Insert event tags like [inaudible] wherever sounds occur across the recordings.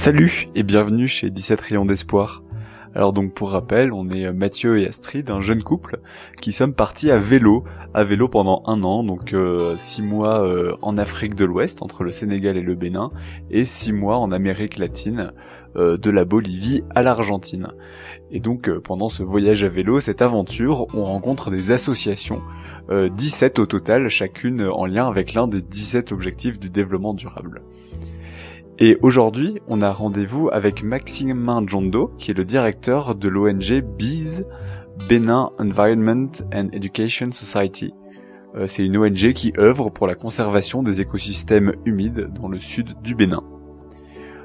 Salut et bienvenue chez 17 rayons d'espoir. Alors donc pour rappel, on est Mathieu et Astrid, un jeune couple, qui sommes partis à vélo, à vélo pendant un an, donc euh, six mois euh, en Afrique de l'Ouest, entre le Sénégal et le Bénin, et six mois en Amérique latine, euh, de la Bolivie à l'Argentine. Et donc pendant ce voyage à vélo, cette aventure, on rencontre des associations, 17 au total, chacune en lien avec l'un des 17 objectifs du développement durable. Et aujourd'hui, on a rendez-vous avec Maximin Jondo, qui est le directeur de l'ONG BEES, Benin Environment and Education Society. Euh, c'est une ONG qui œuvre pour la conservation des écosystèmes humides dans le sud du Bénin.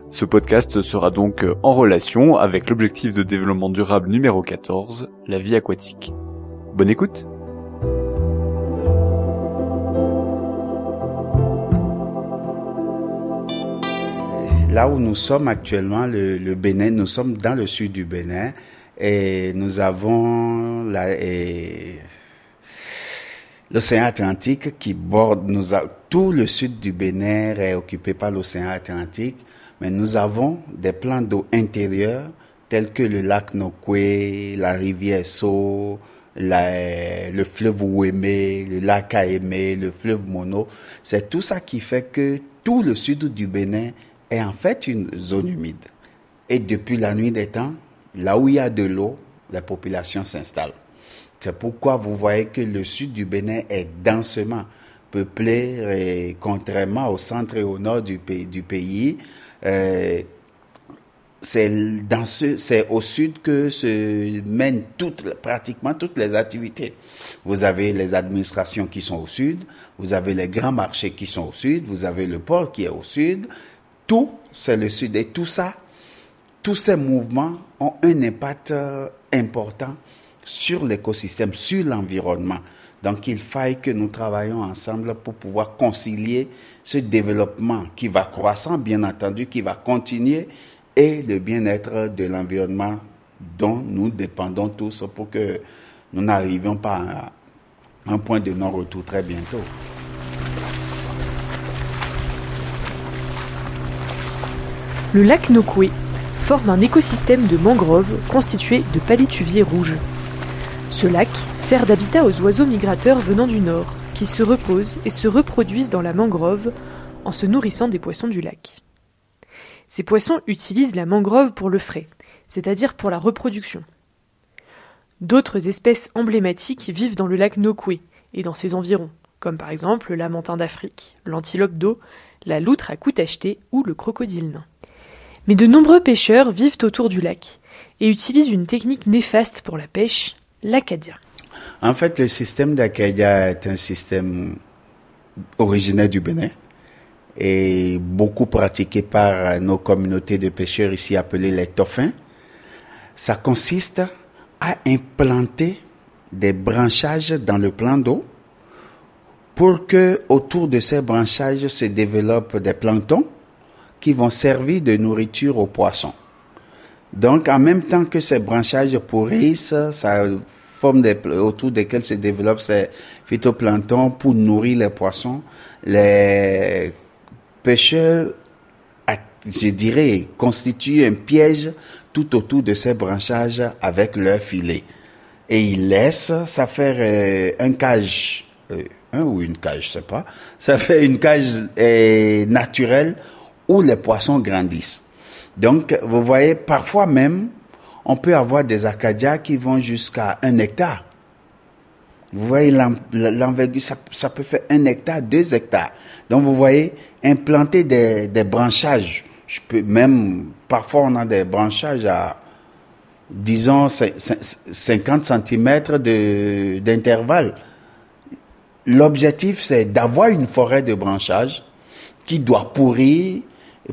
Ce podcast sera donc en relation avec l'objectif de développement durable numéro 14, la vie aquatique. Bonne écoute là où nous sommes actuellement, le, Bénin, nous sommes dans le sud du Bénin et nous avons l'océan Atlantique qui borde, tout le sud du Bénin est occupé par l'océan Atlantique, mais nous avons des plans d'eau intérieurs tels que le lac Nokwe, la rivière So, le fleuve Ouémé, le lac Aémé, le fleuve Mono. C'est tout ça qui fait que tout le sud du Bénin est en fait une zone humide. Et depuis la nuit des temps, là où il y a de l'eau, la population s'installe. C'est pourquoi vous voyez que le sud du Bénin est densément peuplé, et contrairement au centre et au nord du pays. Euh, c'est au sud que se mènent pratiquement toutes les activités. Vous avez les administrations qui sont au sud, vous avez les grands marchés qui sont au sud, vous avez le port qui est au sud, tout, c'est le Sud. Et tout ça, tous ces mouvements ont un impact euh, important sur l'écosystème, sur l'environnement. Donc il faille que nous travaillions ensemble pour pouvoir concilier ce développement qui va croissant, bien entendu, qui va continuer, et le bien-être de l'environnement dont nous dépendons tous pour que nous n'arrivions pas à un point de non-retour très bientôt. Le lac Nokwe forme un écosystème de mangroves constitué de palétuviers rouges. Ce lac sert d'habitat aux oiseaux migrateurs venant du nord, qui se reposent et se reproduisent dans la mangrove en se nourrissant des poissons du lac. Ces poissons utilisent la mangrove pour le frais, c'est-à-dire pour la reproduction. D'autres espèces emblématiques vivent dans le lac Nokwe et dans ses environs, comme par exemple le lamentin d'Afrique, l'antilope d'eau, la loutre à cou tacheté ou le crocodile nain. Mais de nombreux pêcheurs vivent autour du lac et utilisent une technique néfaste pour la pêche, l'acadia. En fait, le système d'acadia est un système originaire du Bénin et beaucoup pratiqué par nos communautés de pêcheurs ici appelées les toffins. Ça consiste à implanter des branchages dans le plan d'eau pour que autour de ces branchages se développent des planctons qui vont servir de nourriture aux poissons. Donc, en même temps que ces branchages pourrissent, ça forme autour desquels se développent ces phytoplanctons pour nourrir les poissons. Les pêcheurs, je dirais, constituent un piège tout autour de ces branchages avec leurs filets. Et ils laissent, ça fait euh, un cage, euh, un ou une cage, je sais pas, ça fait une cage euh, naturelle où les poissons grandissent. Donc, vous voyez, parfois même, on peut avoir des acadias qui vont jusqu'à un hectare. Vous voyez, l'envergure, ça, peut faire un hectare, deux hectares. Donc, vous voyez, implanter des, des branchages, je peux même, parfois on a des branchages à, disons, 50 cm d'intervalle. L'objectif, c'est d'avoir une forêt de branchages qui doit pourrir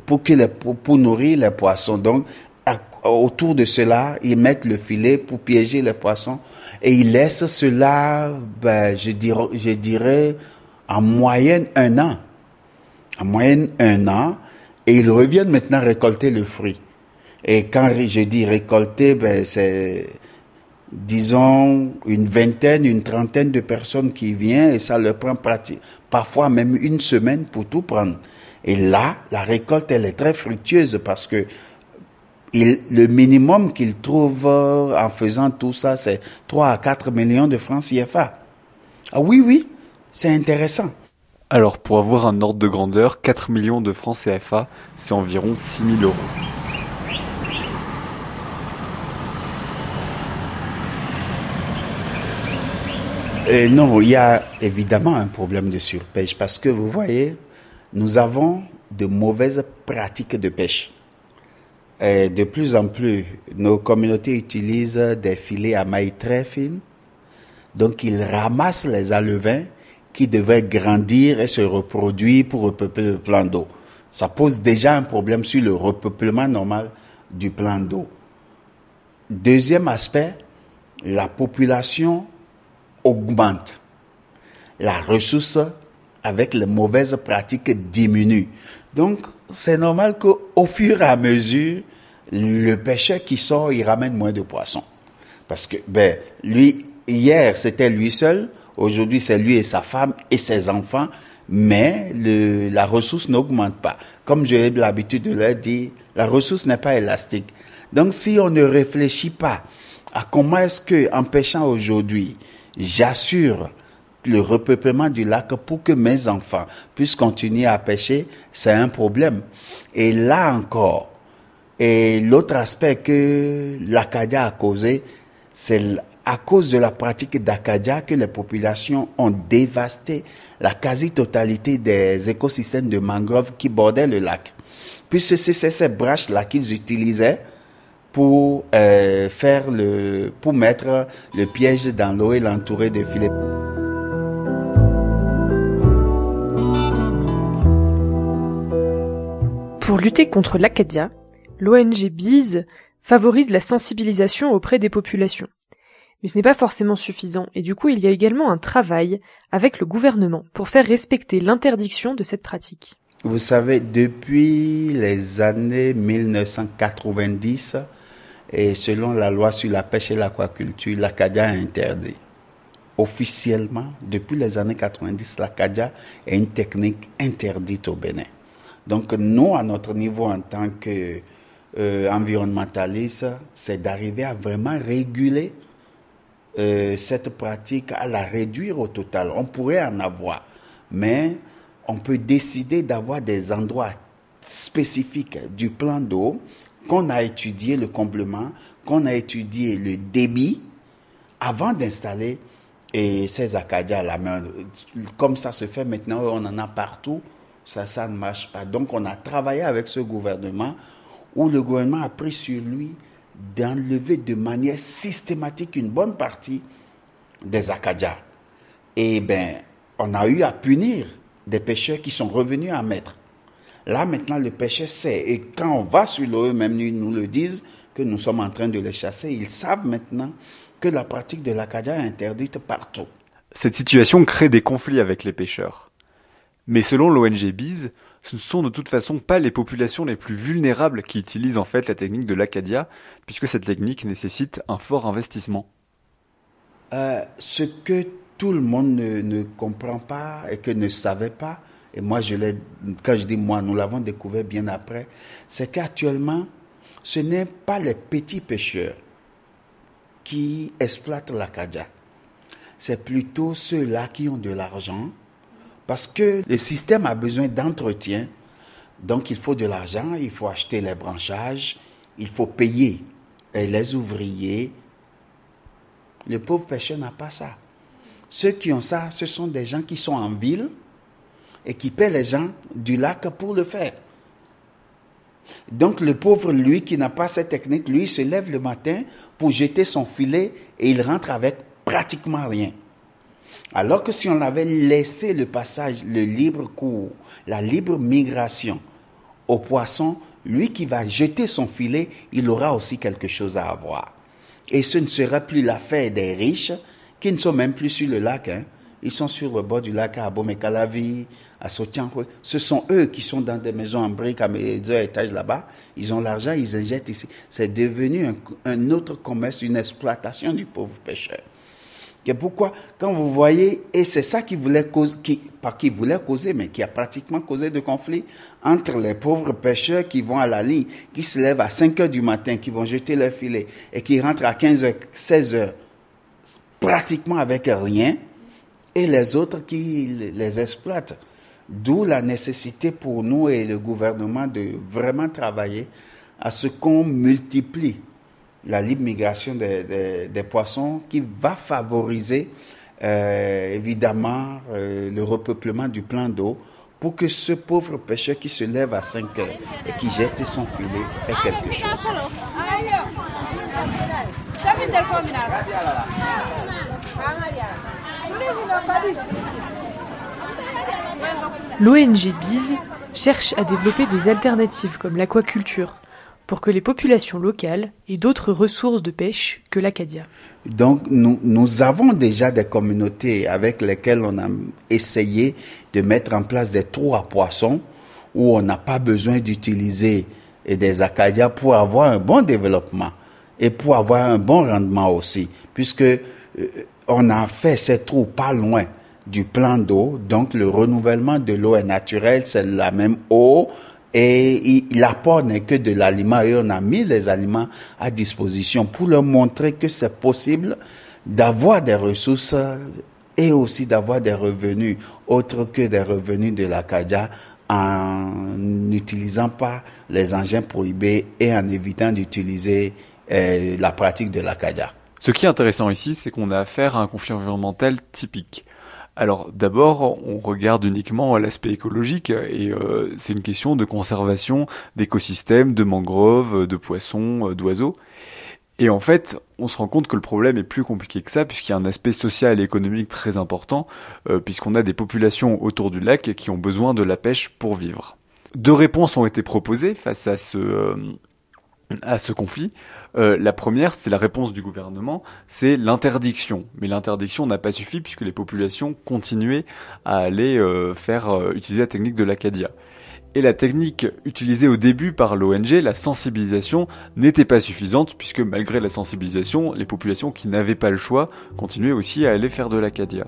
pour, que les, pour, nourrir les poissons. Donc, autour de cela, ils mettent le filet pour piéger les poissons et ils laissent cela, ben, je, dirais, je dirais, en moyenne un an. En moyenne un an. Et ils reviennent maintenant récolter le fruit. Et quand je dis récolter, ben, c'est, disons, une vingtaine, une trentaine de personnes qui viennent et ça leur prend parfois même une semaine pour tout prendre. Et là, la récolte, elle est très fructueuse parce que le minimum qu'il trouve en faisant tout ça, c'est 3 à 4 millions de francs CFA. Ah oui, oui, c'est intéressant. Alors, pour avoir un ordre de grandeur, 4 millions de francs CFA, c'est environ 6 000 euros. Euh, non, il y a évidemment un problème de surpêche parce que vous voyez, nous avons de mauvaises pratiques de pêche. De plus en plus, nos communautés utilisent des filets à mailles très fines. Donc, ils ramassent les alevins qui devraient grandir et se reproduire pour repeupler le plan d'eau. Ça pose déjà un problème sur le repeuplement normal du plan d'eau. Deuxième aspect, la population augmente. La ressource avec les mauvaises pratiques diminue. Donc, c'est normal qu'au fur et à mesure, le pêcheur qui sort, il ramène moins de poissons. Parce que, ben, lui, hier, c'était lui seul. Aujourd'hui, c'est lui et sa femme et ses enfants. Mais le, la ressource n'augmente pas. Comme j'ai l'habitude de le dire, la ressource n'est pas élastique. Donc, si on ne réfléchit pas à comment est-ce que, en pêchant aujourd'hui, j'assure le repeuplement du lac pour que mes enfants puissent continuer à pêcher, c'est un problème. Et là encore, et l'autre aspect que l'Acadia a causé, c'est à cause de la pratique d'Acadia que les populations ont dévasté la quasi-totalité des écosystèmes de mangroves qui bordaient le lac. Puisque c'est ces branches-là qu'ils utilisaient pour euh, faire le, pour mettre le piège dans l'eau et l'entourer de filets. Pour lutter contre l'Acadia, l'ONG BISE favorise la sensibilisation auprès des populations. Mais ce n'est pas forcément suffisant, et du coup il y a également un travail avec le gouvernement pour faire respecter l'interdiction de cette pratique. Vous savez, depuis les années 1990, et selon la loi sur la pêche et l'aquaculture, l'Acadia est interdit. Officiellement, depuis les années 90, l'Acadia est une technique interdite au Bénin. Donc nous, à notre niveau en tant qu'environnementaliste, euh, c'est d'arriver à vraiment réguler euh, cette pratique, à la réduire au total. On pourrait en avoir, mais on peut décider d'avoir des endroits spécifiques du plan d'eau qu'on a étudié le comblement, qu'on a étudié le débit avant d'installer ces acadiens à la main. Comme ça se fait maintenant, on en a partout ça, ça ne marche pas. Donc on a travaillé avec ce gouvernement où le gouvernement a pris sur lui d'enlever de manière systématique une bonne partie des Acadiens. Et bien, on a eu à punir des pêcheurs qui sont revenus à mettre. Là, maintenant, le pêcheur sait. Et quand on va sur l'eau, même ils nous le disent, que nous sommes en train de les chasser, ils savent maintenant que la pratique de l'Acadia est interdite partout. Cette situation crée des conflits avec les pêcheurs. Mais selon l'ONG Biz, ce ne sont de toute façon pas les populations les plus vulnérables qui utilisent en fait la technique de l'Acadia, puisque cette technique nécessite un fort investissement. Euh, ce que tout le monde ne, comprend pas et que ne savait pas, et moi je l'ai, quand je dis moi, nous l'avons découvert bien après, c'est qu'actuellement, ce n'est pas les petits pêcheurs qui exploitent l'Acadia. C'est plutôt ceux-là qui ont de l'argent, parce que le système a besoin d'entretien. Donc il faut de l'argent, il faut acheter les branchages, il faut payer les ouvriers. Le pauvre pêcheur n'a pas ça. Ceux qui ont ça, ce sont des gens qui sont en ville et qui paient les gens du lac pour le faire. Donc le pauvre, lui, qui n'a pas cette technique, lui, se lève le matin pour jeter son filet et il rentre avec pratiquement rien. Alors que si on avait laissé le passage, le libre cours, la libre migration au poisson, lui qui va jeter son filet, il aura aussi quelque chose à avoir. Et ce ne sera plus l'affaire des riches qui ne sont même plus sur le lac. Hein. Ils sont sur le bord du lac à Abomey-Calavi, à Sotiankwe. Ce sont eux qui sont dans des maisons en briques à deux étages là-bas. Ils ont l'argent, ils injectent ici. C'est devenu un, un autre commerce, une exploitation du pauvre pêcheur. Que pourquoi, quand vous voyez, et c'est ça qui voulait causer, qui, pas qui voulait causer, mais qui a pratiquement causé de conflit entre les pauvres pêcheurs qui vont à la ligne, qui se lèvent à 5 heures du matin, qui vont jeter leur filet et qui rentrent à 15 heures, 16 heures, pratiquement avec rien, et les autres qui les exploitent. D'où la nécessité pour nous et le gouvernement de vraiment travailler à ce qu'on multiplie la libre migration des, des, poissons qui va favoriser euh, évidemment euh, le repeuplement du plan d'eau pour que ce pauvre pêcheur qui se lève à 5 heures et qui jette son filet ait quelque chose. L'ONG BIZ cherche à développer des alternatives comme l'aquaculture pour que les populations locales aient d'autres ressources de pêche que l'Acadia. Donc nous, avons déjà des communautés avec lesquelles on a essayé de mettre en place des trous à poissons où on n'a pas besoin d'utiliser des acadias pour avoir un bon développement et pour avoir un bon rendement aussi, puisque euh, on a fait ces trous pas loin du plan d'eau, donc le renouvellement de l'eau est naturel, c'est la même eau, et l'apport n'est que de l'aliment et on a mis les aliments à disposition pour leur montrer que c'est possible d'avoir des ressources et aussi d'avoir des revenus autres que des revenus de l'Acadia en n'utilisant pas les engins prohibés et en évitant d'utiliser euh, la pratique de l'Acadia. Ce qui est intéressant ici, c'est qu'on a affaire à un conflit environnemental typique. Alors d'abord, on regarde uniquement l'aspect écologique et euh, c'est une question de conservation d'écosystèmes, de mangroves, de poissons, euh, d'oiseaux. Et en fait, on se rend compte que le problème est plus compliqué que ça, puisqu'il y a un aspect social et économique très important, euh, puisqu'on a des populations autour du lac qui ont besoin de la pêche pour vivre. Deux réponses ont été proposées face à ce, à ce conflit. Euh, la première, c'est la réponse du gouvernement, c'est l'interdiction. Mais l'interdiction n'a pas suffi puisque les populations continuaient à aller euh, faire euh, utiliser la technique de l'Acadia. Et la technique utilisée au début par l'ONG, la sensibilisation, n'était pas suffisante puisque malgré la sensibilisation, les populations qui n'avaient pas le choix continuaient aussi à aller faire de l'Acadia.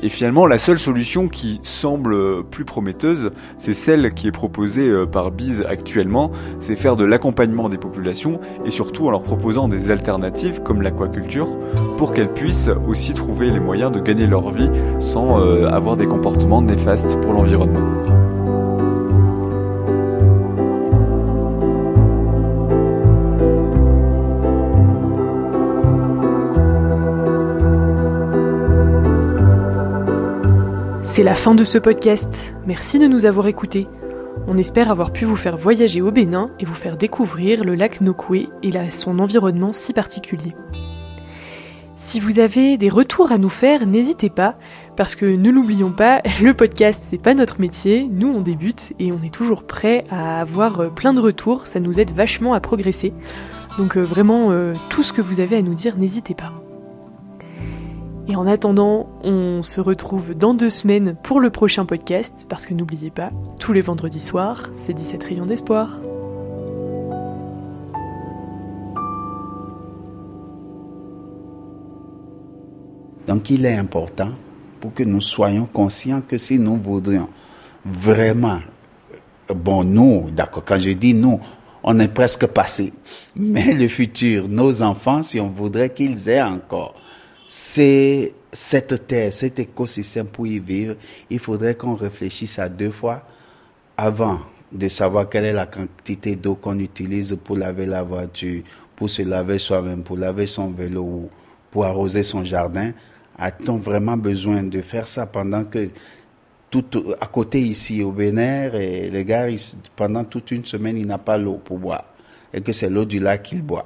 Et finalement, la seule solution qui semble plus prometteuse, c'est celle qui est proposée euh, par Biz actuellement, c'est faire de l'accompagnement des populations et surtout en leur proposant des alternatives comme l'aquaculture pour qu'elles puissent aussi trouver les moyens de gagner leur vie sans euh, avoir des comportements néfastes pour l'environnement. C'est la fin de ce podcast. Merci de nous avoir écoutés. On espère avoir pu vous faire voyager au Bénin et vous faire découvrir le lac Nokoué et son environnement si particulier. Si vous avez des retours à nous faire, n'hésitez pas, parce que ne l'oublions pas, [laughs] le podcast c'est pas notre métier, nous on débute et on est toujours prêt à avoir euh, plein de retours, ça nous aide vachement à progresser. Donc euh, vraiment, euh, tout ce que vous avez à nous dire, n'hésitez pas. Et en attendant, on se retrouve dans deux semaines pour le prochain podcast, parce que n'oubliez pas, tous les vendredis soirs, c'est 17 rayons d'espoir. Donc il est important pour que nous soyons conscients que si nous voudrions vraiment, bon nous, d'accord, quand je dis nous, on est presque passé, mais le futur, nos enfants, si on voudrait qu'ils aient encore cette terre, cet écosystème pour y vivre, il faudrait qu'on réfléchisse à deux fois avant de savoir quelle est la quantité d'eau qu'on utilise pour laver la voiture, pour se laver soi-même, pour laver son vélo ou pour arroser son jardin. A-t-on vraiment besoin de faire ça pendant que tout à côté ici au Bénin, et le gars, pendant toute une semaine, il n'a pas l'eau pour boire et que c'est l'eau du lac qu'il boit?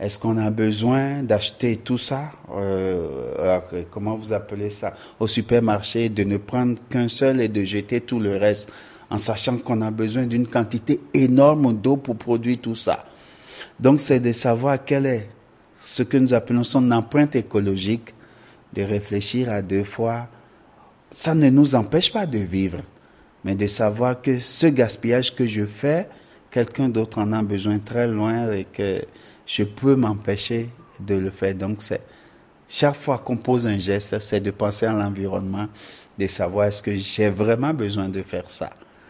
Est-ce qu'on a besoin d'acheter tout ça euh, Comment vous appelez ça Au supermarché, de ne prendre qu'un seul et de jeter tout le reste, en sachant qu'on a besoin d'une quantité énorme d'eau pour produire tout ça? Donc, c'est de savoir quel est ce que nous appelons son empreinte écologique, de réfléchir à deux fois. Ça ne nous empêche pas de vivre, mais de savoir que ce gaspillage que je fais, quelqu'un d'autre en a besoin très loin et que je peux m'empêcher de le faire. Donc, c'est chaque fois qu'on pose un geste, c'est de penser à l'environnement, de savoir est-ce que j'ai vraiment besoin de faire ça.